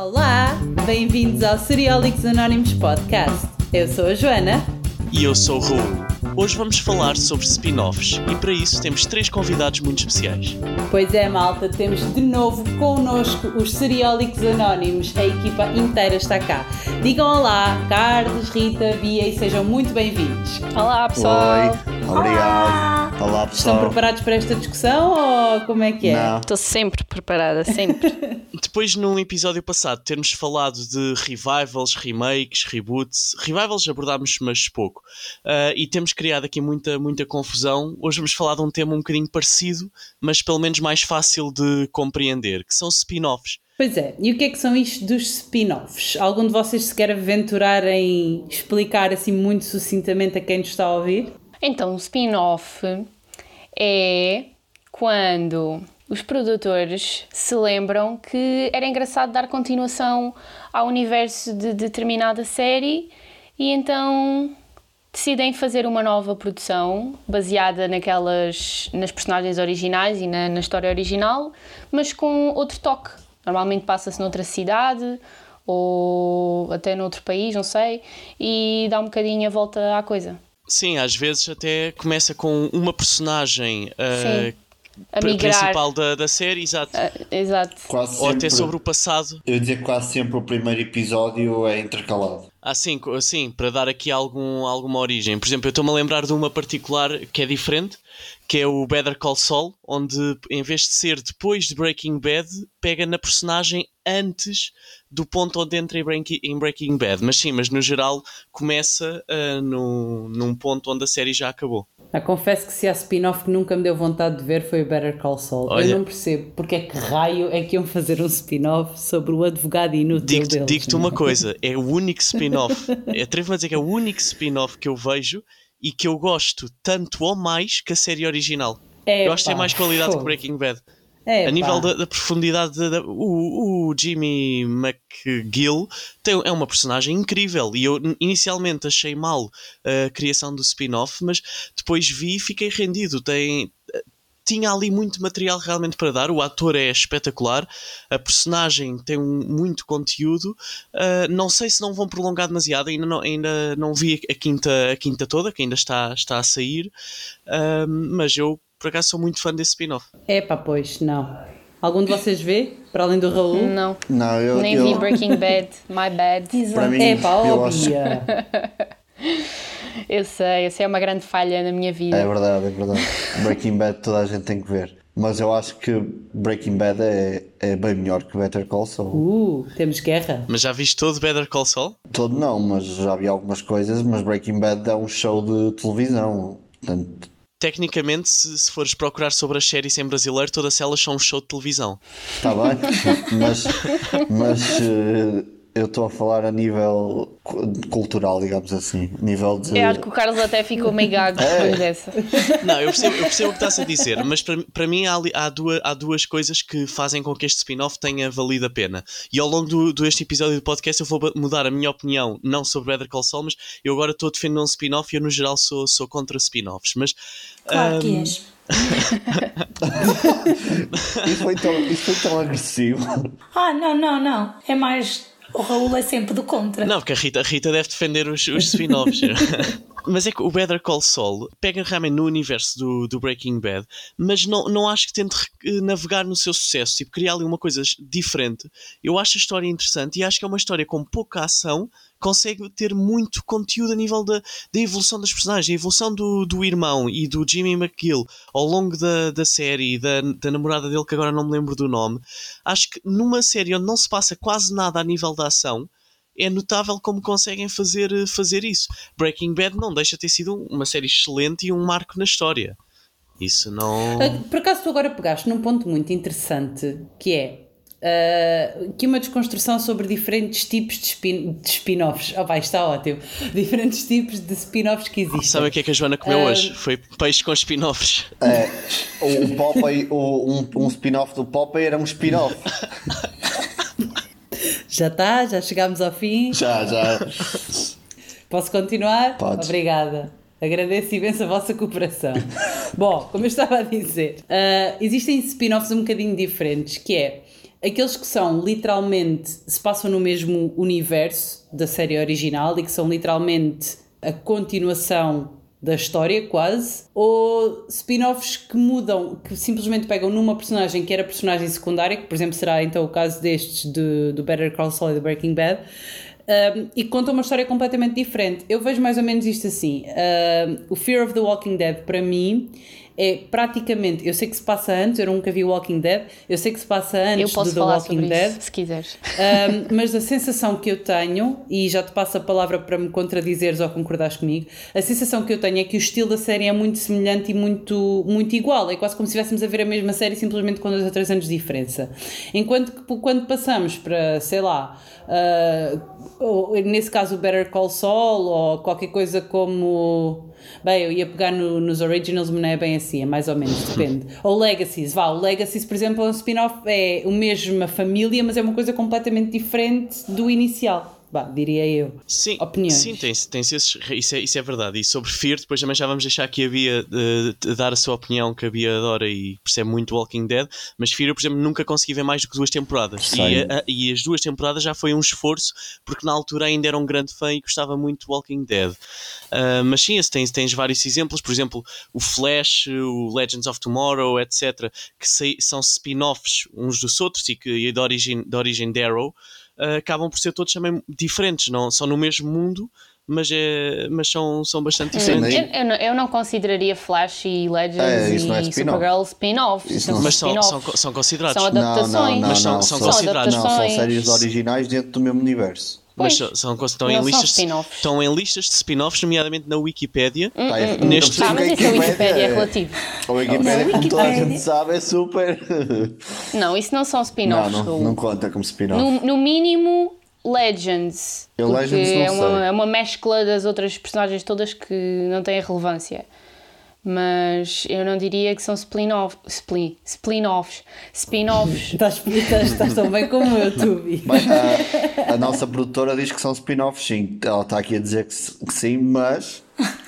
Olá, bem-vindos ao Seriólicos Anónimos Podcast. Eu sou a Joana. E eu sou o Raul. Hoje vamos falar sobre spin-offs e para isso temos três convidados muito especiais. Pois é, malta, temos de novo connosco os Seriólicos Anónimos. A equipa inteira está cá. Digam olá, Carlos, Rita, Bia e sejam muito bem-vindos. Olá, pessoal. Oi, obrigado. Olá, Olá pessoal. Estão preparados para esta discussão ou como é que é? Estou sempre preparada, sempre. Depois, num episódio passado, termos falado de revivals, remakes, reboots. Revivals abordámos, mas pouco. Uh, e temos criado aqui muita, muita confusão. Hoje vamos falar de um tema um bocadinho parecido, mas pelo menos mais fácil de compreender, que são spin-offs. Pois é, e o que é que são isto dos spin-offs? Algum de vocês se quer aventurar em explicar assim muito sucintamente a quem nos está a ouvir? Então, o spin-off é quando os produtores se lembram que era engraçado dar continuação ao universo de determinada série e então decidem fazer uma nova produção baseada naquelas nas personagens originais e na, na história original, mas com outro toque. Normalmente passa-se noutra cidade ou até noutro país, não sei, e dá um bocadinho a volta à coisa. Sim, às vezes até começa com uma personagem uh, principal da, da série, exato. Uh, exato. Quase Ou até sempre- sobre o passado. Eu dizer que quase sempre o primeiro episódio é intercalado. Assim, co- assim, para dar aqui algum, alguma origem. Por exemplo, eu estou-me a lembrar de uma particular que é diferente, que é o Better Call Saul, onde em vez de ser depois de Breaking Bad, pega na personagem antes do ponto onde entra em Breaking, Bad. Mas sim, mas no geral começa ah, no, num ponto onde a série já acabou. Ah, confesso que se há spin-off que nunca me deu vontade de ver foi o Better Call Saul. Olha. Eu não percebo porque é que raio é que iam fazer um spin-off sobre o advogado inútil Digo-te deles. digo-te é? uma coisa, é o único spin-off, atrevo-me a dizer que é o único spin-off que eu vejo e que eu gosto tanto ou mais que a série original. É, eu acho que tem mais qualidade fogo. que Breaking Bad. É, a nível da, da profundidade, da- o, o Jimmy McGill tem, é uma personagem incrível e eu inicialmente achei mal a criação do spin-off, mas depois vi e fiquei rendido. Tem, tinha ali muito material realmente para dar. O ator é espetacular, a personagem tem um- muito conteúdo. Uh, não sei se não vão prolongar demasiado, ainda não, ainda não vi a quinta, a quinta toda, que ainda está, está a sair, Uh, mas eu por acaso sou muito fã desse spin-off. É pá, pois, não. Algum de vocês vê? Para além do Raul? Não, Não, eu. nem eu, vi Breaking Bad, my bad. Para mim, É pá, eu sei, essa é uma grande falha na minha vida. É verdade, é verdade. Breaking Bad toda a gente tem que ver. Mas eu acho que Breaking Bad é, é bem melhor que Better Call Saul. Uh, temos guerra. Mas já viste todo Better Call Saul? Todo não, mas já vi algumas coisas. Mas Breaking Bad é um show de televisão. Portanto, Tecnicamente, se, se fores procurar sobre as séries em brasileiro, todas elas são um show de televisão. está bem. mas mas eh, eu estou a falar a nível cu- cultural, digamos assim. Nível de. Eu acho que o Carlos até ficou meio gago É. depois dessa. Não, eu percebo, eu percebo o que estás a dizer, mas para, para mim há, há, duas, há duas coisas que fazem com que este spin-off tenha valido a pena. E ao longo do, deste episódio do podcast eu vou mudar a minha opinião, não sobre Better Call Saul, mas eu agora estou a defender um spin-off e eu no geral sou, sou contra spin-offs. Mas Claro que ahm, és. Isso foi tão, isso foi tão agressivo. Ah, não, não, não. É mais. O Raul é sempre do contra. Não, porque a Rita, a Rita deve defender os, os spin-offs. mas é que o Better Call Saul pega realmente no universo do, do Breaking Bad, mas não, não acho que tente eh, navegar no seu sucesso, tipo, criar ali uma coisa diferente. Eu acho a história interessante e acho que é uma história com pouca ação, consegue ter muito conteúdo a nível da, da evolução das personagens, a evolução do, do irmão e do Jimmy McGill ao longo da, da série e da, da namorada dele, que agora não me lembro do nome. Acho que numa série onde não se passa quase nada a nível da ação, é notável como conseguem fazer, fazer isso. Breaking Bad não deixa de ter sido uma série excelente e um marco na história. Isso não. Ah, Por acaso tu agora pegaste num ponto muito interessante que é ah, que uma desconstrução sobre diferentes tipos de, spin, de spin-offs. Oh, vai, está ótimo. Diferentes tipos de spin-offs que existem. Sabe o que é que a Joana comeu hoje? Foi peixe com spin-offs. É, o Popeye, o, um, um spin-off do Popeye era um spin-off. Já está, já chegámos ao fim. Já, já. Posso continuar? Podes. Obrigada. Agradeço imenso a vossa cooperação. Bom, como eu estava a dizer, ah, existem spin-offs um bocadinho diferentes, que é aqueles que são literalmente, se passam no mesmo universo da série original e que são literalmente a continuação da história, quase, ou spin-offs que mudam, que simplesmente pegam numa personagem que era personagem secundária, que por exemplo será então o caso destes do, do Better Call Saul e do Breaking Bad, um, e contam uma história completamente diferente. Eu vejo mais ou menos isto assim: o Fear of the Walking Dead, para mim, é praticamente. Eu sei que se passa antes, eu nunca vi Walking Dead, eu sei que se passa antes Eu posso do The falar Walking sobre Dead. isso, se quiseres. Um, mas a sensação que eu tenho, e já te passo a palavra para me contradizeres ou concordares comigo, a sensação que eu tenho é que o estilo da série é muito semelhante e muito, muito igual. É quase como se estivéssemos a ver a mesma série, simplesmente com dois ou três anos de diferença. Enquanto que quando passamos para, sei lá, uh, nesse caso o Better Call Saul ou qualquer coisa como. Bem, eu ia pegar no- nos originals, mas não é bem assim, é mais ou menos, depende. Ou Legacies, vá, o Legacies, por exemplo, é um spin-off, é a mesma família, mas é uma coisa completamente diferente do inicial. Vá, diria eu. Sim, Opiniões. sim tem, tem esses, isso, é, isso é verdade. E sobre Fear, depois também já vamos deixar que a Bia eh, de dar a sua opinião, que a Bia adora e percebe muito Walking Dead. Mas Fear, eu, por exemplo, nunca consegui ver mais do que duas temporadas. Sim. E, a- e as duas temporadas já foi um esforço, porque na altura ainda era um grande fã e gostava muito de Walking Dead. Ah, mas sim, esse tens, tens vários exemplos, por exemplo, o Flash, o Legends of Tomorrow, etc., que sei- são spin-offs uns dos outros e que e da origem, da origem de Arrow. Uh, acabam por ser todos também diferentes, não são no mesmo mundo, mas, é, mas são, são bastante Sim, diferentes. mas- Eu, eu não, eu não consideraria Flash e Legends É, não é e spin-off. Supergirl spin-offs. São não- Mas são, são, são considerados. São adaptações. Não, não, não, Mas são- não, são são- considerados. Não, são séries originais dentro do mesmo universo. Mas são, são, estão, em Não são listas, spin-offs. estão em listas de spin-offs, nomeadamente na Wikipédia. Hum, Tá, é- Neste- não Ah, mas isso a que Wikipédia é relativo. A Wikipédia, Não, como toda a gente sabe, é super. Não, isso não são Não, spin-offs. não, Raul. não conta como spin-off. No, no mínimo, Legends. Eu Legends não é, uma, é uma mescla das outras personagens todas que não têm relevância. Mas eu não diria que são spin-off, spin, spin-offs. Spin-offs. Estás, estás, estás tão bem como eu, Tubi. A, a nossa produtora diz que são spin-offs, sim. Ela está aqui a dizer que, que sim, mas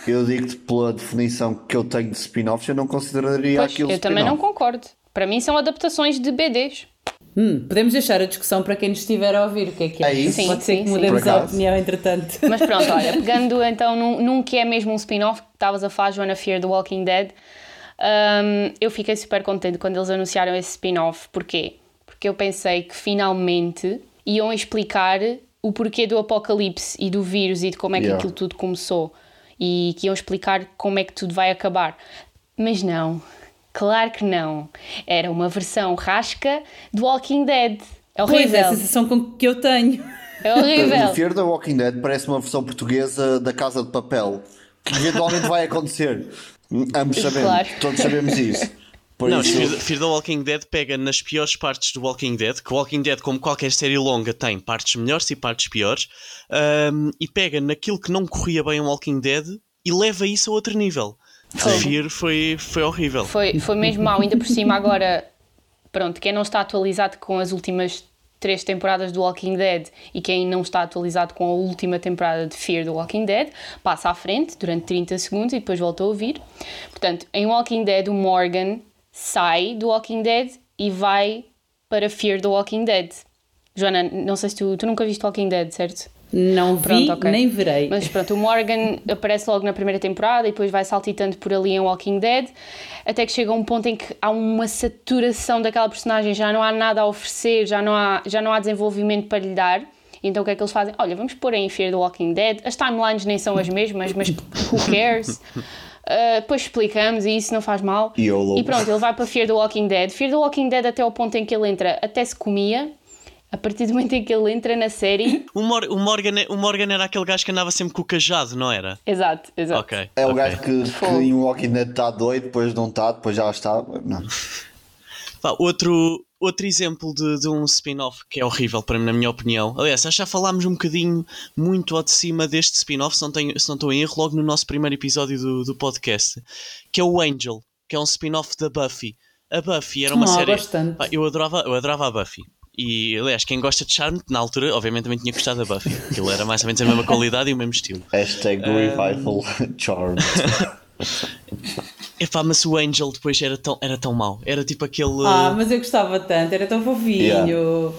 eu digo-te pela definição que eu tenho de spin-offs, eu não consideraria Pois, aquilo eu também não concordo. Para mim são adaptações de BDs. Hum, podemos deixar a discussão para quem nos estiver a ouvir. O que é que é? É isso? Pode Sim, ser sim, que mudemos a opinião entretanto. Mas pronto, olha, pegando então num, num que é mesmo um spin-off, que estavas a falar, Joana Fear, do Walking Dead, hum, eu fiquei super contente quando eles anunciaram esse spin-off. Porquê? Porque eu pensei que finalmente iam explicar o porquê do apocalipse e do vírus e de como é que Yeah. aquilo tudo começou. E que iam explicar como é que tudo vai acabar. Mas não. Claro que não. Era uma versão rasca do Walking Dead. É Pois é, horrível. a sensação com que eu tenho. É O horrível. Fear the Walking Dead parece uma versão portuguesa da Casa de Papel, que eventualmente vai acontecer. Ambos sabemos, Claro. todos sabemos isso. Por Não, isso, Fear, Fear the Walking Dead pega nas piores partes do Walking Dead, que o Walking Dead, como qualquer série longa, tem partes melhores e partes piores, ahm, e pega naquilo que não corria bem o Walking Dead e leva isso a outro nível. Fear foi, foi horrível. Foi, foi mesmo mau, ainda por cima agora, pronto, quem não está atualizado com as últimas três temporadas do Walking Dead e quem não está atualizado com a última temporada de Fear do Walking Dead, passa à frente durante 30 segundos e depois volta a ouvir. Portanto, em Walking Dead o Morgan sai do Walking Dead e vai para Fear do Walking Dead. Joana, não sei se tu, tu nunca viste Walking Dead, certo? Não vi, Pronto, ok. nem verei. Mas pronto, o Morgan aparece logo na primeira temporada e depois vai saltitando por ali em Walking Dead, até que chega a um ponto em que há uma saturação daquela personagem, já não há nada a oferecer, já não há, já não há desenvolvimento para lhe dar. Então o que é que eles fazem? Olha, vamos pôr em Fear the Walking Dead. As timelines nem são as mesmas, mas who cares? Uh, depois explicamos e isso não faz mal. YOLO. E pronto, ele vai para Fear the Walking Dead. Fear the Walking Dead até ao ponto em que ele entra, até se comia. A partir do momento em que ele entra na série. O, Mor- o Morgan, o Morgan era aquele gajo que andava sempre com o cajado, não era? exato, exato. Ok. é o ok. gajo que, que em Walking Dead está doido, depois não está, depois já está. Não. Pá, outro, outro exemplo de, de um spin-off que é horrível para mim, na minha opinião. Aliás, já falámos um bocadinho muito ao de cima deste spin-off, se não, tenho, se não estou em erro, logo no nosso primeiro episódio do, do podcast, que é o Angel, que é um spin-off da Buffy. A Buffy era uma Ah, série. Pá, eu, adorava, eu adorava a Buffy. E, aliás, quem gosta de Charme, na altura, obviamente também tinha gostado da Buffy. Aquilo era mais ou menos a mesma qualidade e o mesmo estilo. Hashtag Revival Charm. Epá, mas o Angel depois era tão, era tão mau. Era tipo aquele. Ah, mas eu gostava tanto, era tão fofinho. Yeah.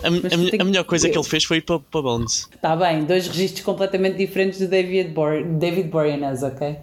a, a- a melhor coisa que ele fez foi ir para, para Bones. Está bem, dois registros completamente diferentes do David, Bor David Boreanaz, ok?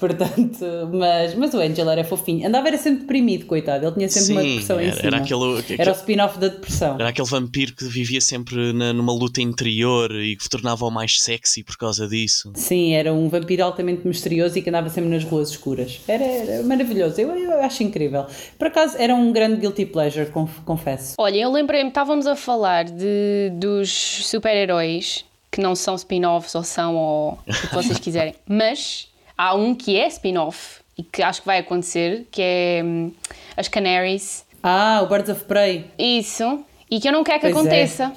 Portanto, mas, mas o Angel era fofinho. Andava era sempre deprimido, coitado. Ele tinha sempre uma Sim, depressão em era- cima. era aquele- aquele- Era o spin-off da depressão. Era aquele vampiro que vivia sempre na- numa luta interior e que tornava-o mais sexy por causa disso. Sim, era um vampiro altamente misterioso e que andava sempre nas ruas escuras. Era, era maravilhoso, eu, eu acho incrível. Por acaso era um grande guilty pleasure, conf- confesso. Olha, eu lembrei-me, estávamos a falar de, dos super-heróis que não são spin-offs ou são ou o que vocês quiserem, mas há um que é spin-off e que acho que vai acontecer, que é hum, as Canaries. Ah, o Birds of Prey. Isso. E que eu não quero que Pois é. aconteça.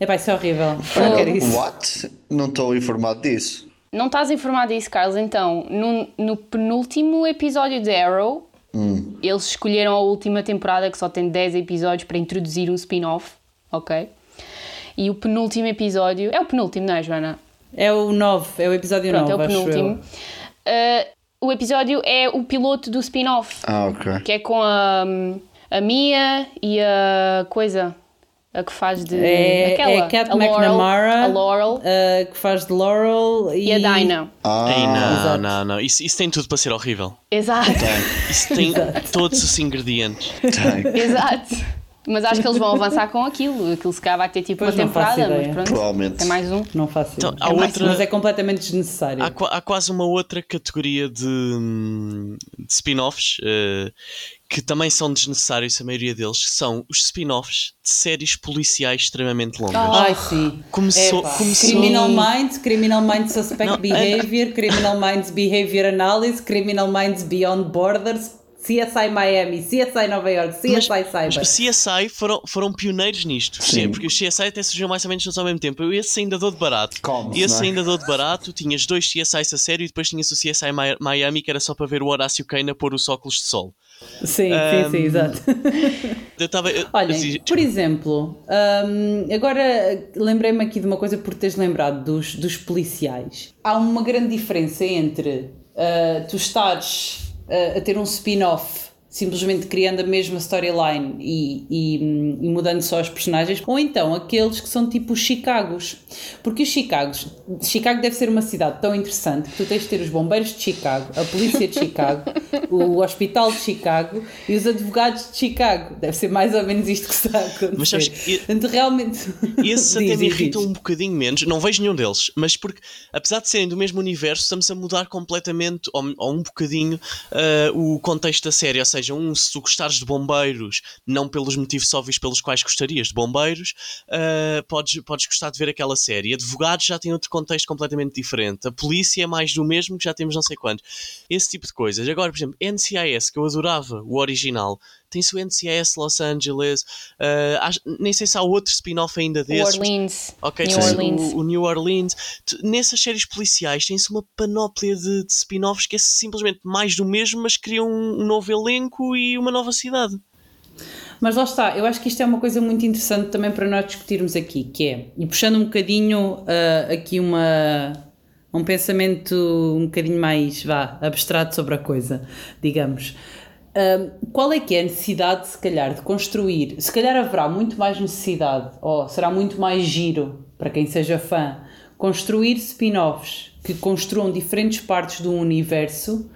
Epá, isso é horrível. Eu não quero isso. What? Não estou informado disso. Não estás informado disso, Carlos? Então, no, no penúltimo episódio de Arrow, eles escolheram a última temporada que só tem 10 episódios para introduzir um spin-off, ok? E o penúltimo episódio. É o penúltimo, não é, Joana? É o 9, é o episódio Pronto, 9, é o penúltimo. Uh, o episódio é o piloto do spin-off, Ah, ok. que é com a, a Mia e a coisa. A que faz de. É, aquela, é a Cat a Laurel, McNamara, A Laurel uh, que faz de Laurel e, e a Dinah. Ah, Ei, não, exato. não, não. Isso, isso tem tudo para ser horrível. Exato. Isso tem todos os ingredientes. tem. Exato. Mas acho que eles vão avançar com aquilo. Aquilo se calhar vai ter tipo Pois uma temporada, mas pronto. Provavelmente. É mais um. Não faço Então, há É mais- outra- Mas é completamente desnecessário. Há, há quase uma outra categoria de, hum, de spin-offs eh, que também são desnecessários, a maioria deles, são os spin-offs de séries policiais extremamente longas. Ai, sim. Começou- começou- Criminal Minds, Criminal Minds Suspect Não, Behavior, Criminal Minds Behavior Analysis, Criminal Minds Beyond Borders, CSI Miami, CSI Nova York, CSI Mas Cyber. os CSI foram, foram pioneiros nisto, Sim. porque os CSI até surgiram mais ou menos todos ao mesmo tempo. Eu esse ainda dou de barato. Como-se, esse é? ainda dou de barato. Tinhas dois CSIs a sério e depois tinhas o CSI Mi- Miami, que era só para ver o Horácio Kane a pôr os óculos de sol. Sim, sim, sim, exato. Eu estava. Olhem, assim, por exemplo, hum, agora lembrei-me aqui de uma coisa por teres lembrado dos, dos policiais. Há uma grande diferença entre ah, tu estares ah, a ter um spin-off simplesmente criando a mesma storyline e, e, e mudando só os personagens, ou então aqueles que são tipo os Chicagos. Porque os Chicagos, Chicago deve ser uma cidade tão interessante que tu tens de ter os bombeiros de Chicago, a polícia de Chicago, o hospital de Chicago e os advogados de Chicago. Deve ser mais ou menos isto que está a acontecer. Mas sabes que- Portanto, realmente. Esses até me irritam um bocadinho menos. Não vejo nenhum deles, mas porque, apesar de serem do mesmo universo, estamos a mudar completamente, ou, ou um bocadinho, ah, o contexto da série. Ou seja, um, se tu gostares de bombeiros, não pelos motivos óbvios pelos quais gostarias de bombeiros, ah, podes, podes gostar de ver aquela série. Advogados já tem outro contexto completamente diferente. A polícia é mais do mesmo, que já temos não sei quantos. Esse tipo de coisas. Agora, por exemplo, NCIS, que eu adorava, o original. Tem-se o NCIS Los Angeles, ah, acho- nem sei se há outro spin-off ainda New desses. Orleans. Ok, New tens Orleans. O, o New Orleans. Nessas séries policiais tem-se uma panóplia de, de spin-offs que é simplesmente mais do mesmo, mas criam um, um novo elenco e uma nova cidade. Mas lá está, eu acho que isto é uma coisa muito interessante também para nós discutirmos aqui, que é, e puxando um bocadinho ah, aqui uma, um pensamento um bocadinho mais, vá, abstrato sobre a coisa, digamos. Ah, qual é que é a necessidade, se calhar, de construir? Se calhar haverá muito mais necessidade, ou será muito mais giro, para quem seja fã, construir spin-offs que construam diferentes partes do universo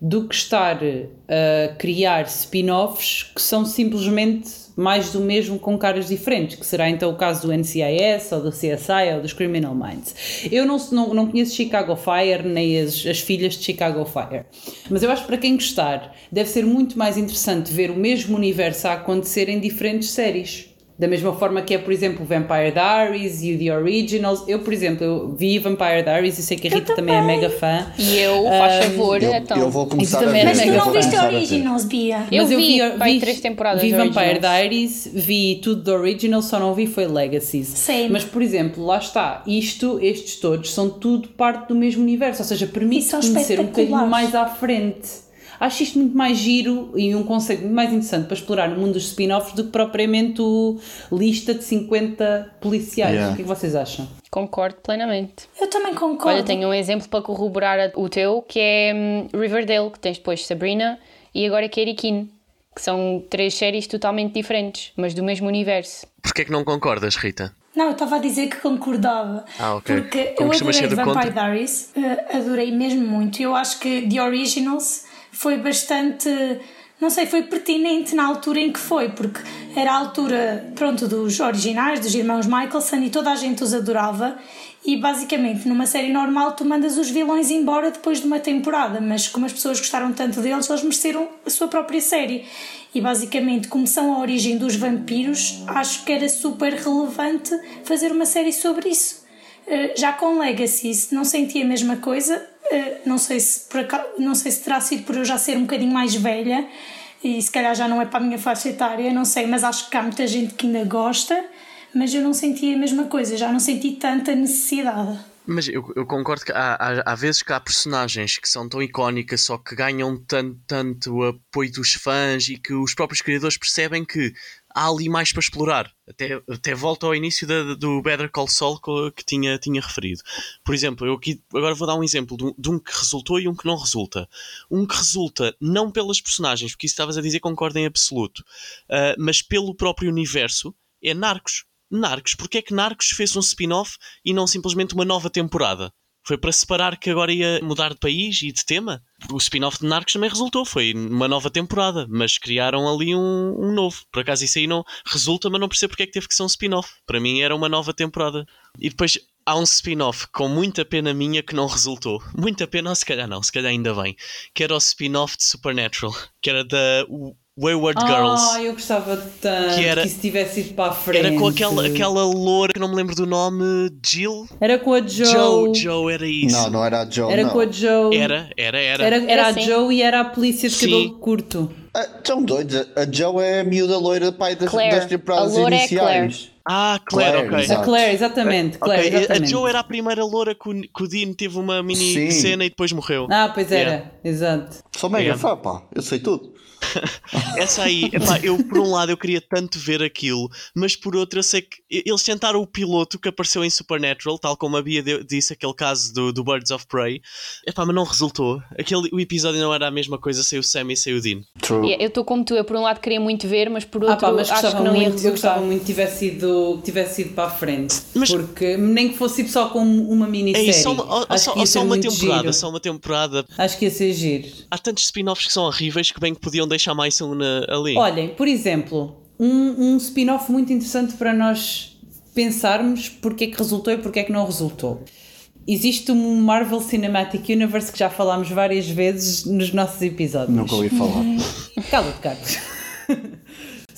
do que estar a criar spin-offs que são simplesmente mais do mesmo com caras diferentes, que será então o caso do NCIS ou do CSI ou dos Criminal Minds. Eu não, não, não conheço Chicago Fire nem as, as filhas de Chicago Fire, mas eu acho que para quem gostar deve ser muito mais interessante ver o mesmo universo a acontecer em diferentes séries. Da mesma forma que é, por exemplo, Vampire Diaries e o The Originals. Eu, por exemplo, eu vi Vampire Diaries e sei que a Rita também. é mega fã. E eu, faz favor, Eu, então. eu vou começar a também ver. Mas tu não viste. Originals, Bia? Eu Mas vi, vai, três temporadas Vi Vampire Originals. Diaries, vi tudo do Original, só não vi foi Legacies. Same. Mas, por exemplo, lá está, isto, estes todos, são tudo parte do mesmo universo, ou seja, permite E são conhecer um bocadinho mais à frente. Acho isto muito mais giro e um conceito muito mais interessante para explorar no mundo dos spin-offs do que propriamente o lista de 50 policiais. Yeah. O que é que vocês acham? Concordo plenamente. Eu também concordo. Olha, tenho um exemplo para corroborar o teu, que é hum, Riverdale, que tens depois Sabrina e agora Katie Keane, que são três séries totalmente diferentes, mas do mesmo universo. Porquê é que não concordas, Rita? Não, eu estava a dizer que concordava. Ah, ok. Porque Como eu adorei Vampire contra? Diaries, eh, adorei mesmo muito. Eu acho que The Originals foi bastante. Não sei, foi pertinente na altura em que foi, porque era a altura, pronto, dos originais, dos irmãos Michelson e toda a gente os adorava. E basicamente, numa série normal, tu mandas os vilões embora depois de uma temporada, mas como as pessoas gostaram tanto deles, eles mereceram a sua própria série. E basicamente, como são a origem dos vampiros, acho que era super relevante fazer uma série sobre isso. Uh, já com Legacy não senti a mesma coisa, não, sei se por acaso, não sei se terá sido por eu já ser um bocadinho mais velha e se calhar já não é para a minha faixa etária, não sei, mas acho que há muita gente que ainda gosta, mas eu não senti a mesma coisa, já não senti tanta necessidade. Mas eu, eu concordo que há, há, há vezes que há personagens que são tão icónicas, só que ganham tanto, tanto apoio dos fãs e que os próprios criadores percebem que há ali mais para explorar. Até, até volta ao início da, do Better Call Saul que, que tinha, tinha referido. Por exemplo, eu aqui agora vou dar um exemplo de um, de um que resultou e um que não resulta. Um que resulta não pelas personagens, porque isso estavas a dizer concordo em absoluto, uh, mas pelo próprio universo, é Narcos. Narcos, porque é que Narcos fez um spin-off e não simplesmente uma nova temporada? Foi para separar que agora ia mudar de país e de tema? O spin-off de Narcos também resultou, foi uma nova temporada, mas criaram ali um, um, novo. Por acaso isso aí não resulta, mas não percebo porque é que teve que ser um spin-off. Para mim era uma nova temporada. E depois há um spin-off com muita pena minha que não resultou. Muita pena, ou se calhar não, se calhar ainda bem. Que era o spin-off de Supernatural, que era da Wayward Girls. Ah, eu gostava tanto Que que, era- isso tivesse ido para a frente. Era com aquela, aquela loura que não me lembro do nome, Jill? Era com a Joe. Joe, Joe era isso. Não, não era a Joe. Era não. com a Joe. Era, era, era. Era, era Era a assim. Joe e era a polícia de Sim. cabelo curto. Ah, Estão doidos. A a Joe é a miúda loira pai das, Claire. das temporadas A é iniciais. Ah, Claire, Claire, ok. exato. A Claire, exatamente. Claire, Ok, a exatamente. Joe era a primeira loura que o, que o Dean teve uma mini Sim. cena e depois morreu. Ah, pois era. Yeah. Exato. Sou mega Yeah. fã, pá. Eu sei tudo. Essa aí, epá, eu por um lado eu queria tanto ver aquilo, mas por outro eu sei que eles tentaram o piloto que apareceu em Supernatural, tal como a Bia disse, aquele caso do, do Birds of Prey, epá, mas não resultou. Aquele, o episódio não era a mesma coisa sem o Sam e sem o Dean. True. Eu estou como tu, eu por um lado queria muito ver, mas por Ah, outro pá, mas acho que não ia muito, eu gostava resultar. muito que tivesse ido, tivesse ido para a frente. Mas- Porque nem que fosse tipo, só com uma É minissérie. isso, só uma, ou- Acho só, que ia ou ser só uma muito temporada, giro. só uma temporada. Acho que ia ser giro. Há tantos spin-offs que são horríveis que bem que podiam deixar mais um na- ali. Olhem, por exemplo, um, um spin-off muito interessante para nós pensarmos porque é que resultou e porque é que não resultou. Existe um Marvel Cinematic Universe que já falámos várias vezes nos nossos episódios. Nunca ouvi falar. Cala-te, Carlos.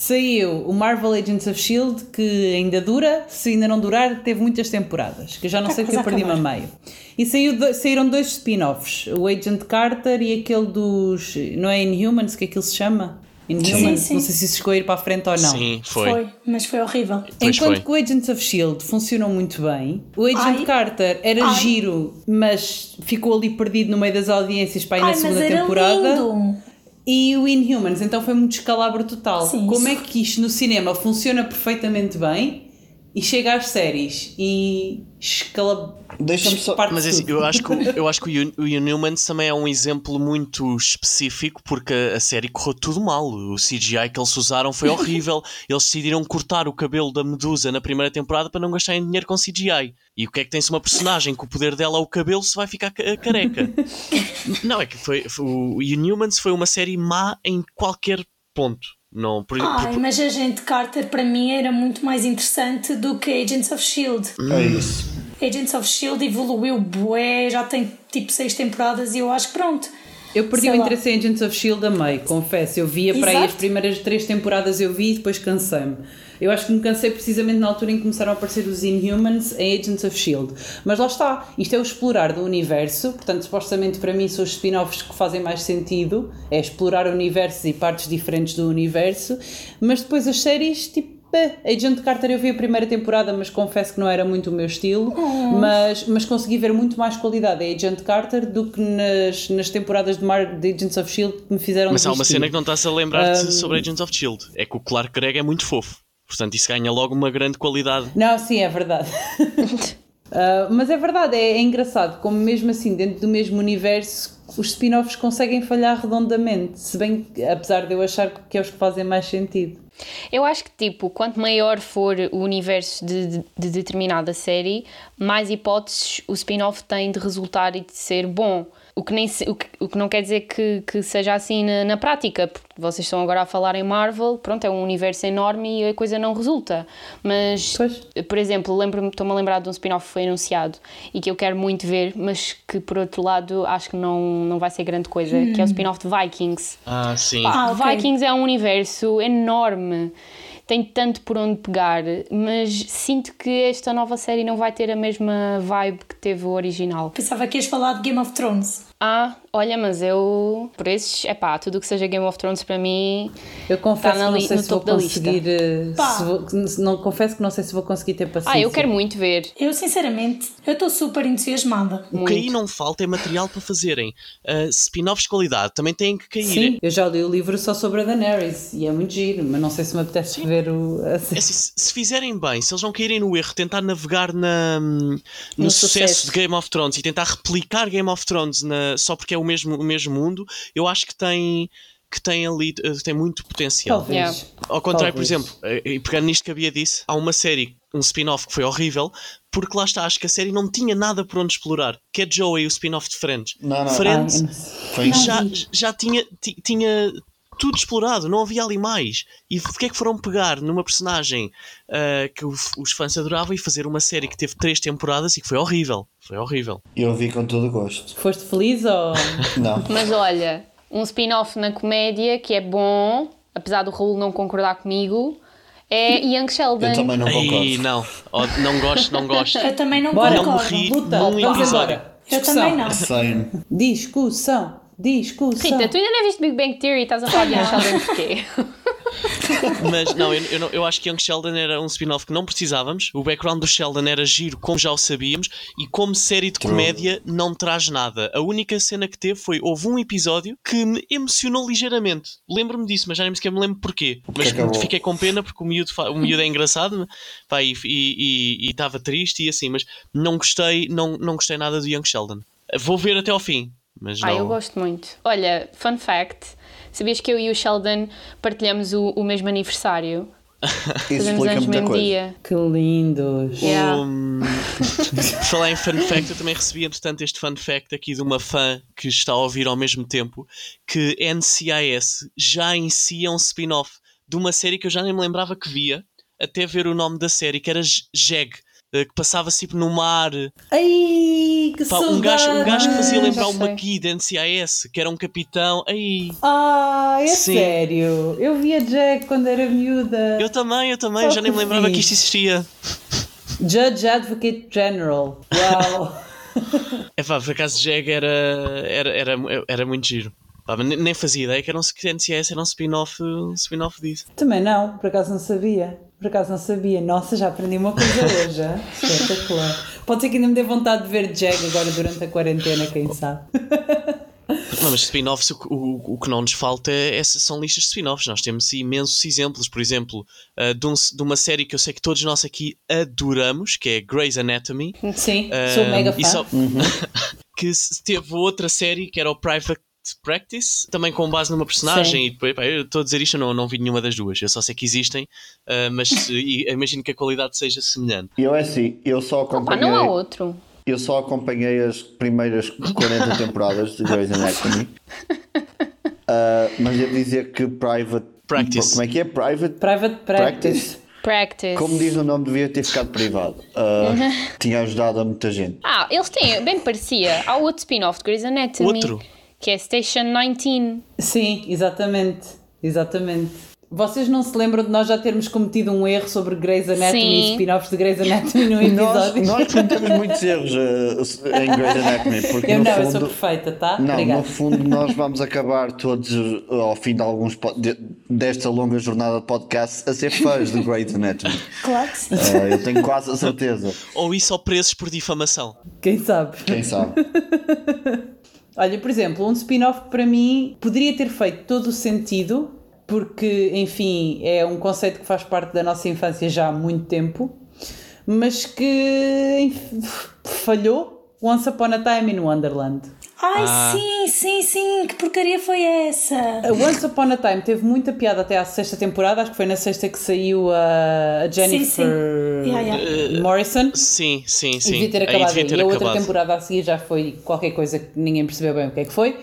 Saiu o Marvel Agents of Shield, que ainda dura, se ainda não durar, teve muitas temporadas, que eu já não Tá sei porque eu perdi-me a meio. E saiu saíram dois spin-offs, o Agent Carter e aquele dos. Não é Inhumans que aquilo se chama? Inhumans, Sim, sim. não sei se isso chegou a ir para a frente ou não. Sim, foi. Foi, mas foi horrível. Pois Enquanto foi. que o Agents of Shield funcionou muito bem, o Agent Ai. Carter era Ai. giro, mas ficou ali perdido no meio das audiências para ir na Ai, mas segunda era temporada. lindo. E o Inhumans, então foi um descalabro total. Sim, Como isso- é que isto no cinema funciona perfeitamente bem e chega às séries e escala. Deixa-me só- Mas assim, eu acho que, o- eu acho que o, o Inhumans também é um exemplo muito específico porque a, a série correu tudo mal. O CGI que eles usaram foi horrível. Eles decidiram cortar o cabelo da Medusa na primeira temporada para não gastarem dinheiro com CGI. E o que é que tem-se uma personagem que o poder dela é o cabelo se vai ficar ca- careca? não, é que foi, foi- o Inhumans foi uma série má em qualquer ponto. Não, por, Ai, por- mas Agente Carter para mim era muito mais interessante do que Agents of Shield. É isso. Agents of Shield evoluiu bué, já tem tipo seis temporadas e eu acho que pronto. Eu perdi sei o lá. interesse em Agents of Shield a meio, confesso. Eu via para aí as primeiras três temporadas eu vi e depois cansei-me. Eu acho que me cansei precisamente na altura em que começaram a aparecer os Inhumans em Agents of Shield. Mas lá está, isto é o explorar do universo, portanto, supostamente para mim são os spin-offs que fazem mais sentido, é explorar universos e partes diferentes do universo, mas depois as séries, tipo, Beh, Agent Carter eu vi a primeira temporada, mas confesso que não era muito o meu estilo, mas, mas consegui ver muito mais qualidade em Agent Carter do que nas, nas temporadas de, Mar de Agents of S.H.I.E.L.D. que me fizeram Mas há uma cena que não estás a lembrar-te sobre Agents of Shield. É que o Clark Gregg é muito fofo. Portanto, isso ganha logo uma grande qualidade. Não, sim, é verdade. Ah, mas é verdade, é, é engraçado como mesmo assim, dentro do mesmo universo, os spin-offs conseguem falhar redondamente, se bem que, apesar de eu achar que é os que fazem mais sentido. Eu acho que, tipo, quanto maior for o universo de, de, de determinada série, mais hipóteses o spin-off tem de resultar e de ser bom. O que, nem se- o que, o que não quer dizer que, que seja assim na, na prática, porque vocês estão agora a falar em Marvel, pronto, é um universo enorme e a coisa não resulta. Mas, Pois. por exemplo, lembro-me, estou-me a lembrar de um spin-off que foi anunciado e que eu quero muito ver, mas que por outro lado acho que não, não vai ser grande coisa, que é o spin-off de Vikings. Ah, sim. Ah, ok. Vikings é um universo enorme, tem tanto por onde pegar, mas sinto que esta nova série não vai ter a mesma vibe que teve o original. Pensava que ias falar de Game of Thrones. Ah, olha, mas eu, por esses, é pá, tudo o que seja Game of Thrones para mim, Eu confesso Tá na que não sei no se vou topo da lista. conseguir. eh, se vou- não, confesso que não sei se vou conseguir ter paciência. ah, eu quero muito ver. Eu, sinceramente, eu estou super entusiasmada. O que aí não falta é material para fazerem. Uh, spin-offs de qualidade também têm que cair. Sim, eu já li o livro só sobre a Daenerys e é muito giro, mas não sei se me apetece ver o. É assim, se, se fizerem bem, se eles não caírem no erro, tentar navegar na, no, No sucesso, sucesso. de Game of Thrones e tentar replicar Game of Thrones na- só porque é o mesmo, o mesmo mundo, eu acho que tem, que tem ali eh, tem muito potencial. Talvez. Yeah. Ao contrário, por Talvez. exemplo, eh, e pegando nisto que havia disse, há uma série, um spin-off que foi horrível, porque lá está, acho que a série não tinha nada por onde explorar, que é Joey, o spin-off de Friends. Não, não. Friends eu não sei. Foi já, já tinha, ti- tinha tudo explorado, não havia ali mais. E porque é que foram pegar numa personagem ah, que os fãs adoravam e fazer uma série que teve três temporadas e que foi horrível? Foi horrível. Eu vi com todo o gosto. Foste feliz ou. Não. Mas olha, um spin-off na comédia que é bom, apesar do Raul não concordar comigo, é Young Sheldon. Eu também não Ai, concordo. não, Oh, não gosto, não gosto. Eu também não Bora, Não me concordo. ri luta, num vamos episódio. embora. Eu também não. Same. Discussão, discussão. Rita, tu ainda não viste Big Bang Theory e estás a falar de Young Sheldon porquê? Mas não eu, eu não, eu acho que Young Sheldon era um spin-off que não precisávamos. O background do Sheldon era giro, como já o sabíamos, e como série de comédia não traz nada. A única cena que teve foi: houve um episódio que me emocionou ligeiramente. Lembro-me disso, mas já nem sequer me lembro porquê. Mas acabou. fiquei com pena porque o miúdo, o miúdo é engraçado pá, e estava triste e assim, mas não gostei, não, não gostei nada do Young Sheldon. Vou ver até ao fim. Mas Ah, não. eu gosto muito. Olha, fun fact: sabias que eu e o Sheldon partilhamos o, o mesmo aniversário? Isso explica anos muita mesmo coisa. dia. Que lindos. Yeah. Um, por falar em fun fact, eu também recebi, entretanto, este fun fact aqui de uma fã que está a ouvir ao mesmo tempo que NCIS já em si é um spin-off de uma série que eu já nem me lembrava que via, até ver o nome da série, que era Jeg, que passava sempre no mar. Ai, que Pá, um, gajo, um gajo que fazia Ah, lembrar o. McGee de NCIS, que era um capitão. Ai, Ah, é Sim. sério. Eu via Jack quando era miúda. eu também, eu também, Oh, já nem me que lembrava que fixe. isto existia. Judge Advocate General. Uau. É pá, por acaso Jeg era, era, era, era muito giro. Pá, nem- fazia ideia que era um que NCS era um spin-off spin disso. Também não, por acaso não sabia. Por acaso não sabia. Nossa, já aprendi uma coisa hoje. Espetacular. Pode ser que ainda me dê vontade de ver Jag agora durante a quarentena, quem sabe. Não, mas spin-offs, o, que- o, o que não nos falta é, é- são listas de spin-offs. Nós temos imensos exemplos, por exemplo, ah, de, um- de uma série que eu sei que todos nós aqui adoramos, que é Grey's Anatomy. Sim, sou Ah, mega fã. só- que se- teve outra série que era o Private Practice, também com base numa personagem. Sim. E depois, pá, eu estou a dizer isto, eu não, não vi nenhuma das duas. Eu só sei que existem, ah, mas se- e imagino que a qualidade seja semelhante. Eu é assim, eu só acompanhei. não há outro. Eu só acompanhei as primeiras 40 temporadas de Grey's Anatomy. Ah, mas devo dizer que Private. Practice. Como é que é? Private Private Practice. Practice. Como diz o nome, devia ter ficado privado. Ah, Tinha ajudado a muita gente. Ah, eles têm, bem parecia. Há outro spin-off de Grey's Anatomy. Outro? Que é Station 19. Sim, exatamente. Exatamente. vocês não se lembram de nós já termos cometido um erro sobre Grey's Anatomy Sim. e spin-offs de Grey's Anatomy num Nós, episódio? nós cometemos muitos erros eh, em Grey's Anatomy, porque eu no não, fundo, eu sou perfeita, tá? Não, Obrigada. no fundo nós vamos acabar todos eh, ao fim de alguns de- desta longa jornada de podcast a ser fãs do Grey's Anatomy. Claro que sim. Eh, eu tenho quase a certeza. Ou isso ou presos por difamação. Quem sabe? Quem sabe? Olha, por exemplo, um spin-off para mim poderia ter feito todo o sentido, porque, enfim, é um conceito que faz parte da nossa infância já há muito tempo, mas que enfim, falhou. Once Upon a Time in Wonderland. Ai, Ah. sim, sim, sim, que porcaria foi essa? A Once Upon a Time teve muita piada até à sexta temporada, acho que foi na sexta que saiu a Jennifer sim. Yeah, yeah. Morrison. Sim, sim, sim. devia ter Aí acabado devia ter E a outra temporada a seguir já foi qualquer coisa que ninguém percebeu bem o que é que foi.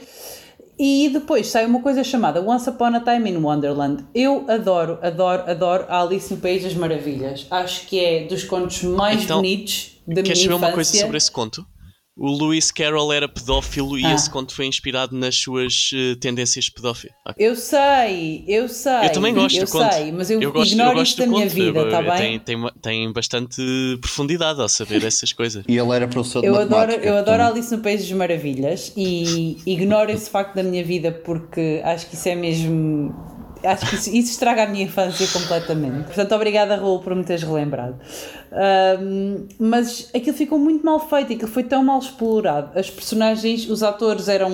E depois sai uma coisa chamada Once Upon a Time in Wonderland. Eu adoro, adoro, adoro a Alice no País das Maravilhas. Acho que é dos contos mais Então, bonitos da Queres minha saber infância. uma coisa sobre esse conto? O Lewis Carroll era pedófilo e Ah. esse conto foi inspirado nas suas eh, tendências pedófilas. Eu sei, eu sei. Eu também gosto eu do conto. sei, mas eu, gosto, ignoro eu gosto isto da minha conto. vida, Eu- está eu- bem? Tem, tem, tem bastante profundidade ao saber essas coisas. E ele era professor de Eu adoro, eu adoro. Alice no País das Maravilhas e ignoro esse facto da minha vida porque acho que isso é mesmo. Acho que isso, isso estraga a minha infância completamente. Portanto, obrigada, Raul, por me teres relembrado. Ahm, mas aquilo ficou muito mal feito, aquilo foi tão mal explorado. As personagens, os atores eram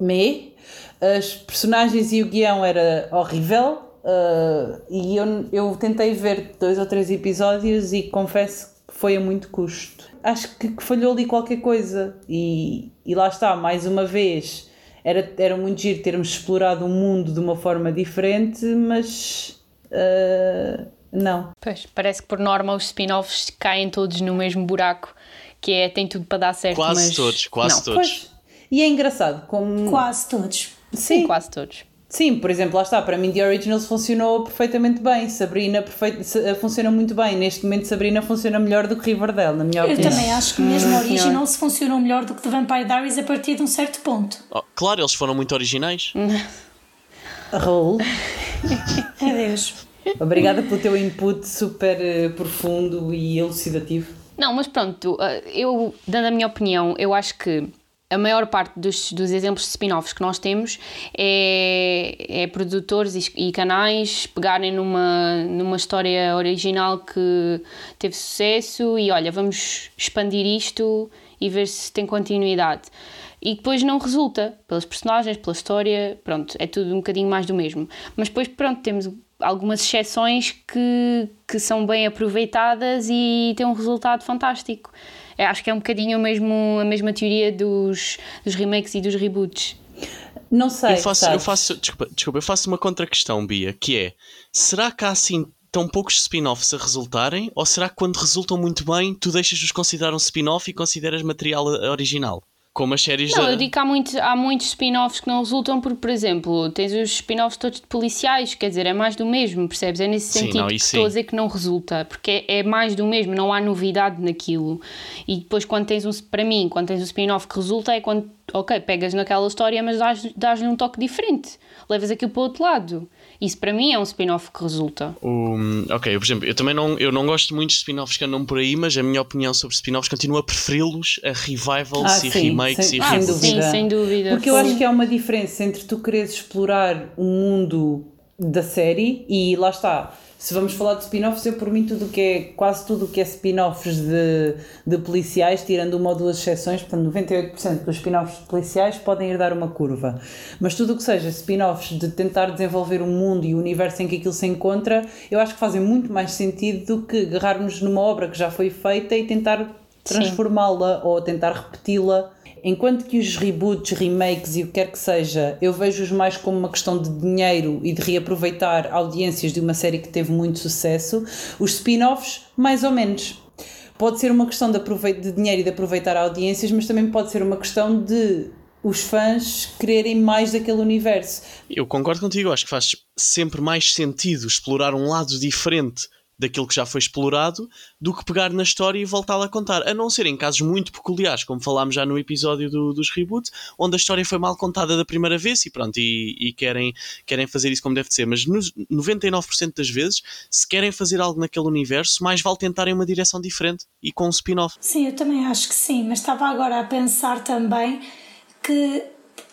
me, as personagens e o guião era horrível. ah, e eu, eu tentei ver dois ou três episódios e confesso que foi a muito custo. Acho que, que falhou ali qualquer coisa. E, e lá está, mais uma vez, era, era muito giro termos explorado o mundo de uma forma diferente, mas ah, não. Pois, parece que por norma os spin-offs caem todos no mesmo buraco, que é tem tudo para dar certo, Quase mas todos, quase não. todos. Pois. E é engraçado como. Quase todos. Sim, Sim, quase todos. Sim, por exemplo, lá está, para mim The Originals funcionou perfeitamente bem, Sabrina perfeito, se- funciona muito bem, neste momento Sabrina funciona melhor do que Riverdale, na minha Eu opinião. também acho que mesmo o original se funcionou melhor do que The Vampire Diaries a partir de um certo ponto. Oh, claro, eles foram muito originais. Raul, Adeus. obrigada pelo teu input super eh, profundo e elucidativo. Não, mas pronto, eh, eu, dando a minha opinião, eu acho que a maior parte dos, dos exemplos de spin-offs que nós temos é, é produtores e, e canais pegarem numa, numa história original que teve sucesso e olha, vamos expandir isto e ver se tem continuidade. E depois não resulta, pelas personagens, pela história, pronto, é tudo um bocadinho mais do mesmo. Mas depois, pronto, temos algumas exceções que, que são bem aproveitadas e têm um resultado fantástico. Eu acho que é um bocadinho mesmo, a mesma teoria dos, dos remakes e dos reboots. Não sei, Eu faço, eu faço, desculpa, desculpa, eu faço uma contra-questão, Bia, que é: será que há assim tão poucos spin-offs a resultarem? Ou será que quando resultam muito bem, tu deixas-os considerar um spin-off e consideras material original? Como as séries Não, da. eu digo que há, muito, há muitos spin-offs que não resultam porque, por exemplo, tens os spin-offs todos de policiais, quer dizer, é mais do mesmo, percebes? É nesse Sim, sentido não, que isso estou a sim. dizer que não resulta, porque é, é mais do mesmo, não há novidade naquilo. E depois, quando tens um, para mim, quando tens um spin-off que resulta, é quando, ok, pegas naquela história, mas dás- dás-lhe um toque diferente, levas aquilo para o outro lado. Isso para mim é um spin-off que resulta. Um, ok, por exemplo, eu também não, eu não gosto muito de spin-offs que andam por aí, mas a minha opinião sobre spin-offs continua a preferi-los a revivals Ah, e sim, remakes sem- e ah, reboots. sim, sem dúvida. Porque eu Sim. acho que há uma diferença entre tu quereres explorar o mundo da série e lá está. Se vamos falar de spin-offs, eu por mim tudo que é, quase tudo o que é spin-offs de, de policiais, tirando uma ou duas exceções, portanto 98% dos spin-offs de policiais podem ir dar uma curva. Mas tudo o que seja spin-offs de tentar desenvolver o mundo e o universo em que aquilo se encontra, eu acho que fazem muito mais sentido do que agarrarmos numa obra que já foi feita e tentar transformá-la ou tentar repeti-la Enquanto que os reboots, remakes e o que quer que seja, eu vejo-os mais como uma questão de dinheiro e de reaproveitar audiências de uma série que teve muito sucesso, os spin-offs, mais ou menos. Pode ser uma questão de, de dinheiro e de aproveitar audiências, mas também pode ser uma questão de os fãs quererem mais daquele universo. Eu concordo contigo, acho que faz sempre mais sentido explorar um lado diferente daquilo que já foi explorado do que pegar na história e voltá-la a contar. A não ser em casos muito peculiares, como falámos já no episódio do, dos reboots, onde a história foi mal contada da primeira vez e pronto, e, e querem, querem fazer isso como deve ser. Mas nos 99% das vezes, se querem fazer algo naquele universo, mais vale tentarem uma direção diferente e com um spin-off. Sim, eu também acho que sim, mas estava agora a pensar também que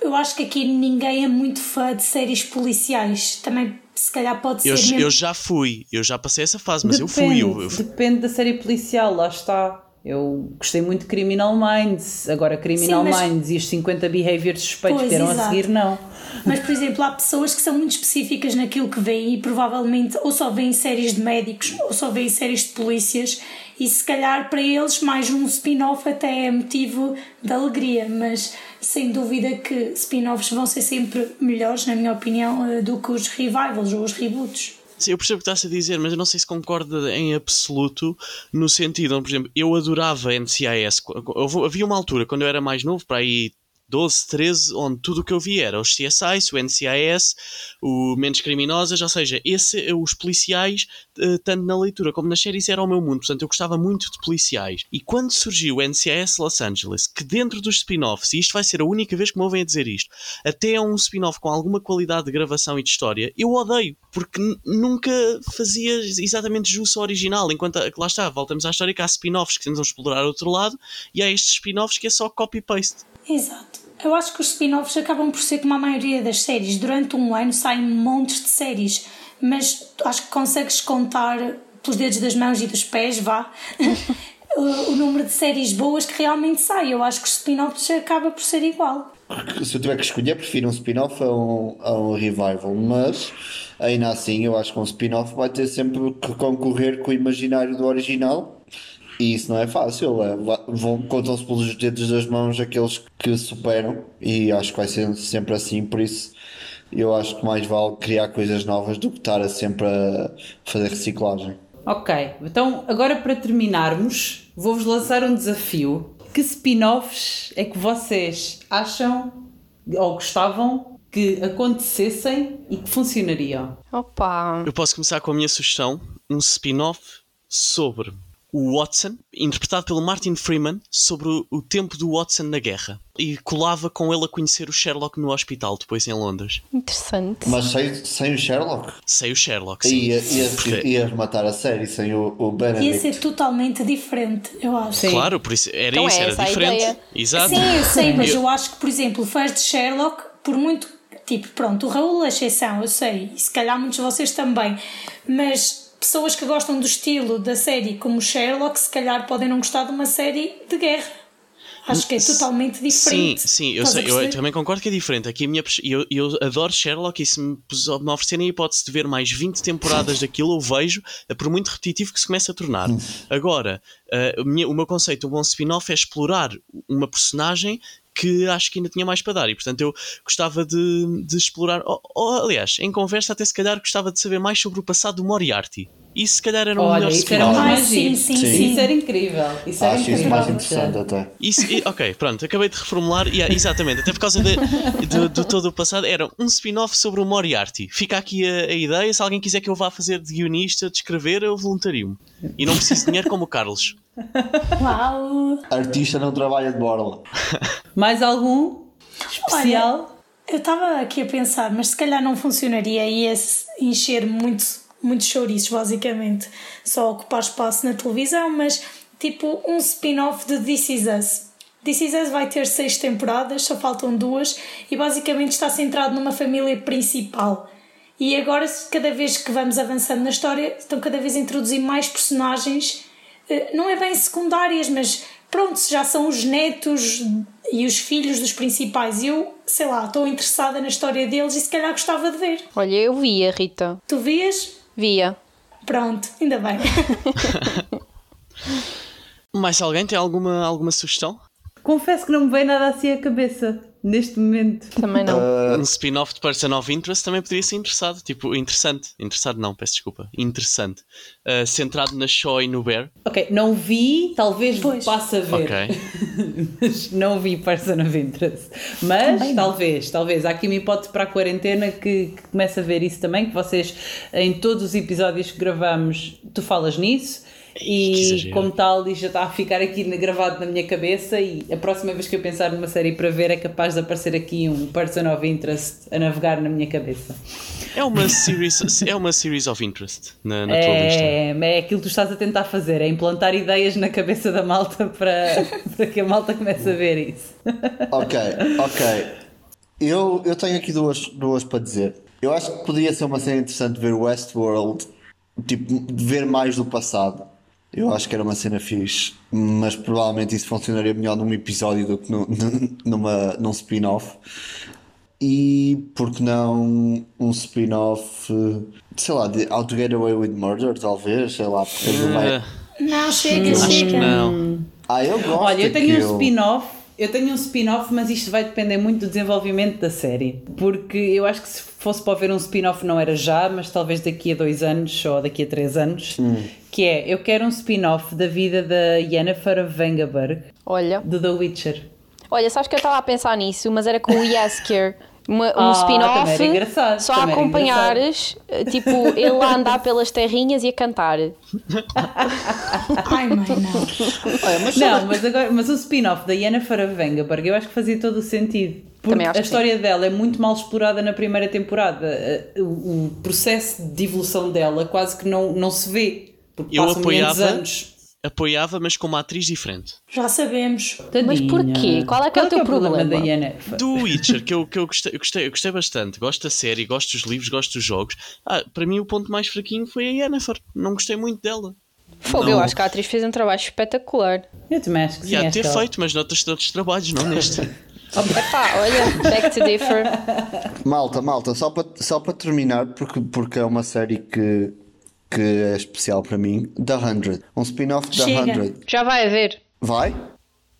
eu acho que aqui ninguém é muito fã de séries policiais. Também se calhar pode Eu, ser mesmo... eu já fui, eu já passei essa fase, mas eu Depende, fui. Eu, eu- depende da série policial, lá está. Eu gostei muito de Criminal Minds. Agora, Criminal Sim, mas- Minds e os 50 behaviors suspeitos Pois, que eram a exato. seguir, não. Mas, por exemplo, há pessoas que são muito específicas naquilo que veem e provavelmente ou só veem séries de médicos ou só veem séries de polícias e se calhar para eles mais um spin-off até é motivo de alegria, mas sem dúvida que spin-offs vão ser sempre melhores, na minha opinião, eh, do que os revivals ou os reboots. Sim, eu percebo o que estás a dizer, mas eu não sei se concorda em absoluto no sentido, por exemplo, eu adorava NCIS. Havia uma altura, quando eu era mais novo, para aí 12, 13, onde tudo o que eu via era os CSIs, o NCIS, o Mentes Criminosas, ou seja, esse, os policiais, eh, tanto na leitura como nas séries, era o meu mundo. Portanto, eu gostava muito de policiais. E quando surgiu o NCIS Los Angeles, que dentro dos spin-offs, e isto vai ser a única vez que me ouvem a dizer isto, até é um spin-off com alguma qualidade de gravação e de história, eu odeio, porque nunca fazia exatamente jus ao original. Enquanto, a- lá está, voltamos à história que há spin-offs que tentam explorar outro lado, e há estes spin-offs que é só copy-paste. Exato. Eu acho que os spin-offs acabam por ser como a maioria das séries. Durante um ano saem montes de séries, mas acho que consegues contar pelos dedos das mãos e dos pés, vá, o, o número de séries boas que realmente saem. Eu acho que os spin-offs acaba por ser igual. Se eu tiver que escolher, prefiro um spin-off a um, a um revival, mas ainda assim eu acho que um spin-off vai ter sempre que concorrer com o imaginário do original e isso não é fácil. É, Contam-se pelos dedos das mãos aqueles que superam e acho que vai ser sempre assim, por isso eu acho que mais vale criar coisas novas do que estar a sempre a fazer reciclagem. Ok, então agora para terminarmos, vou-vos lançar um desafio. Que spin-offs é que vocês acham ou gostavam que acontecessem e que funcionariam? Opa! Eu posso começar com a minha sugestão: um spin-off sobre o Watson, interpretado pelo Martin Freeman, sobre o, o tempo do Watson na guerra. E colava com ele a conhecer o Sherlock no hospital, depois em Londres. Interessante. Mas sem, sem o Sherlock, Sei o Sherlock, sim. ia, ia, Porque- ia rematar a série sem o, o Ia Benedict. ser totalmente diferente, eu acho. Sim. Claro, por isso era Então isso, é era essa a diferente. ideia. Exato. Sim, eu sei, mas Eu- eu acho que, por exemplo, fãs de Sherlock, por muito. Tipo, pronto, o Raul é exceção, eu sei, e se calhar muitos de vocês também, mas pessoas que gostam do estilo da série como Sherlock, se calhar podem não gostar de uma série de guerra. Acho que é totalmente Sim, diferente. sim, eu, Estás a sei, eu também concordo que é diferente. Aqui a minha, eu, eu adoro Sherlock e se me, oferecerem a hipótese de ver mais 20 temporadas daquilo, eu vejo, eh, por muito repetitivo que se começa a tornar. Agora, eh, o minha- o meu conceito, um bom spin-off é explorar uma personagem que acho que ainda tinha mais para dar. E portanto eu gostava de, de explorar. Ou, ou, aliás, em conversa até se calhar gostava de saber mais sobre o passado do Moriarty isso se calhar era um Olha, melhor isso era mais sim, sim, Sim. sim. Isso era incrível. Isso era Acho incrível. isso mais interessante até. Isso, e- ok, pronto, acabei de reformular. e, exatamente, até por causa de, de, de todo o passado, era um spin-off sobre o Moriarty. Fica aqui a, a ideia. Se alguém quiser que eu vá fazer de guionista, de escrever, eu voluntario-me. E não preciso de dinheiro como o Carlos. Uau! Artista não trabalha de borla. Mais algum especial? Eu estava aqui a pensar, mas se calhar não funcionaria e ia encher muito, muitos chouriços, basicamente. Só ocupar espaço na televisão, mas tipo um spin-off de This Is Us. This Is Us vai ter seis temporadas, só faltam duas, e basicamente está centrado numa família principal. E agora, cada vez que vamos avançando na história, estão cada vez a introduzir mais personagens, eh, não é bem secundárias, mas pronto, já são os netos e os filhos dos principais. E eu, sei lá, estou interessada na história deles e se calhar gostava de ver. Olha, eu via, Rita. Tu vias? Via. Pronto, ainda bem. Mais alguém tem alguma, alguma sugestão? Confesso que não me veio nada assim à cabeça. Neste momento. Também não. Ah, Um spin-off de Person of Interest também poderia ser interessado. Tipo, interessante. Interessado não, peço desculpa. Interessante. Uh, centrado na Shaw e no Bear. Ok, não vi, talvez Pois. passe a ver. Ok. Mas não vi Person of Interest. Mas Também não. talvez, talvez. Há aqui uma hipótese para a quarentena que, que comece a ver isso também, que vocês, em todos os episódios que gravamos, tu falas nisso. E como tal, já está a ficar aqui gravado na minha cabeça. E a próxima vez que eu pensar numa série para ver, é capaz de aparecer aqui um Person of Interest a navegar na minha cabeça. É uma series, é uma series of interest na, na tua lista. É, é aquilo que tu estás a tentar fazer, é implantar ideias na cabeça da malta para, para que a malta comece a ver isso. Ok, ok. Eu, eu tenho aqui duas, duas para dizer. Eu acho que podia ser uma cena interessante ver Westworld, tipo, de ver mais do passado. Eu acho que era uma cena fixe, mas provavelmente isso funcionaria melhor num episódio do que no, numa, num spin-off. E por que não um spin-off, eh, sei lá, de How to Get Away with Murder, talvez, sei lá, porque aquilo vai- Ah, Não, chega, acho que chega. não. Ah, eu gosto Olha, eu tenho um spin-off, eu tenho um spin-off, mas isto vai depender muito do desenvolvimento da série. Porque eu acho que se fosse para haver um spin-off não era já, mas talvez daqui a dois anos ou daqui a três anos. Que é, eu quero um spin-off da vida da Yennefer Vengerberg, Olha. do The Witcher. Olha, sabes que eu estava a pensar nisso, mas era com o Yasker. Uma, um Ah, spin-off só a acompanhares, tipo, ele a andar pelas terrinhas e a cantar. Ai, mãe, não. Olha, mas Não, mas, agora, mas o spin-off da Yennefer Vengerberg eu acho que fazia todo o sentido. Porque Também acho a que história dela é muito mal explorada na primeira temporada. O, processo de evolução dela quase que não, não se vê. Porque Eu passam apoiava- anos. Apoiava, mas com uma atriz diferente. Já sabemos. Mas porquê? Qual é que é o teu problema? da Yennefer? Do Witcher, que eu, que eu, gostei, eu, gostei, eu gostei bastante. Gosto da série, gosto dos livros, gosto dos jogos. Ah, para mim, o ponto mais fraquinho foi a Yennefer. Não gostei muito dela. Fogo, Não. eu acho que a atriz fez um trabalho espetacular. Eu também acho que sim. Já ter feito, mas noutros, noutros trabalhos, não neste. Epá, olha, back to differ. Malta, malta, só para só para terminar, porque, porque é uma série que, que é especial para mim, The 100. Um spin-off de The Chega. 100. Já vai haver. Vai?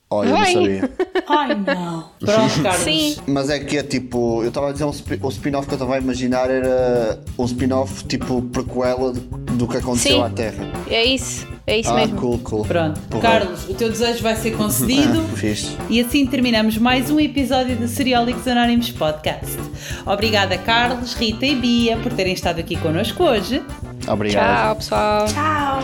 Olha, Vai. não sabia. Ai, não. Pronto, Carlos. Sim. Mas é que é tipo, eu estava a dizer, um o spin-off que eu estava a imaginar era um spin-off tipo prequela do, do que aconteceu Sim. à Terra. É isso. É isso Ah, mesmo. cool, cool. Pronto. Porra. Carlos, o teu desejo vai ser concedido. Ah. E assim terminamos mais um episódio do Seriólicos Anónimos Podcast. Obrigada, Carlos, Rita e Bia, por terem estado aqui connosco hoje. Obrigado. Tchau, pessoal. Tchau.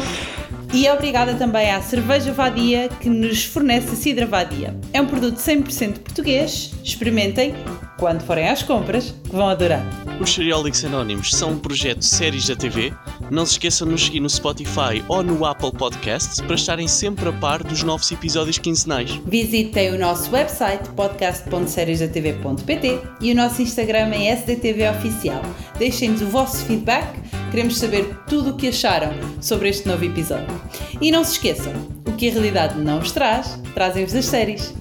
E obrigada também à Cerveja Vadia que nos fornece a Cidra Vadia. É um produto 100% português. Experimentem quando forem às compras, que vão adorar. Os Seriólicos Anónimos são um projeto de séries da TV. Não se esqueçam de nos seguir no Spotify ou no Apple Podcasts para estarem sempre a par dos novos episódios quinzenais. Visitem o nosso website podcast.seriesdatv.pt e o nosso Instagram é SDTV Oficial. Deixem-nos o vosso feedback, queremos saber tudo o que acharam sobre este novo episódio. E não se esqueçam, o que a realidade não vos traz, trazem-vos as séries.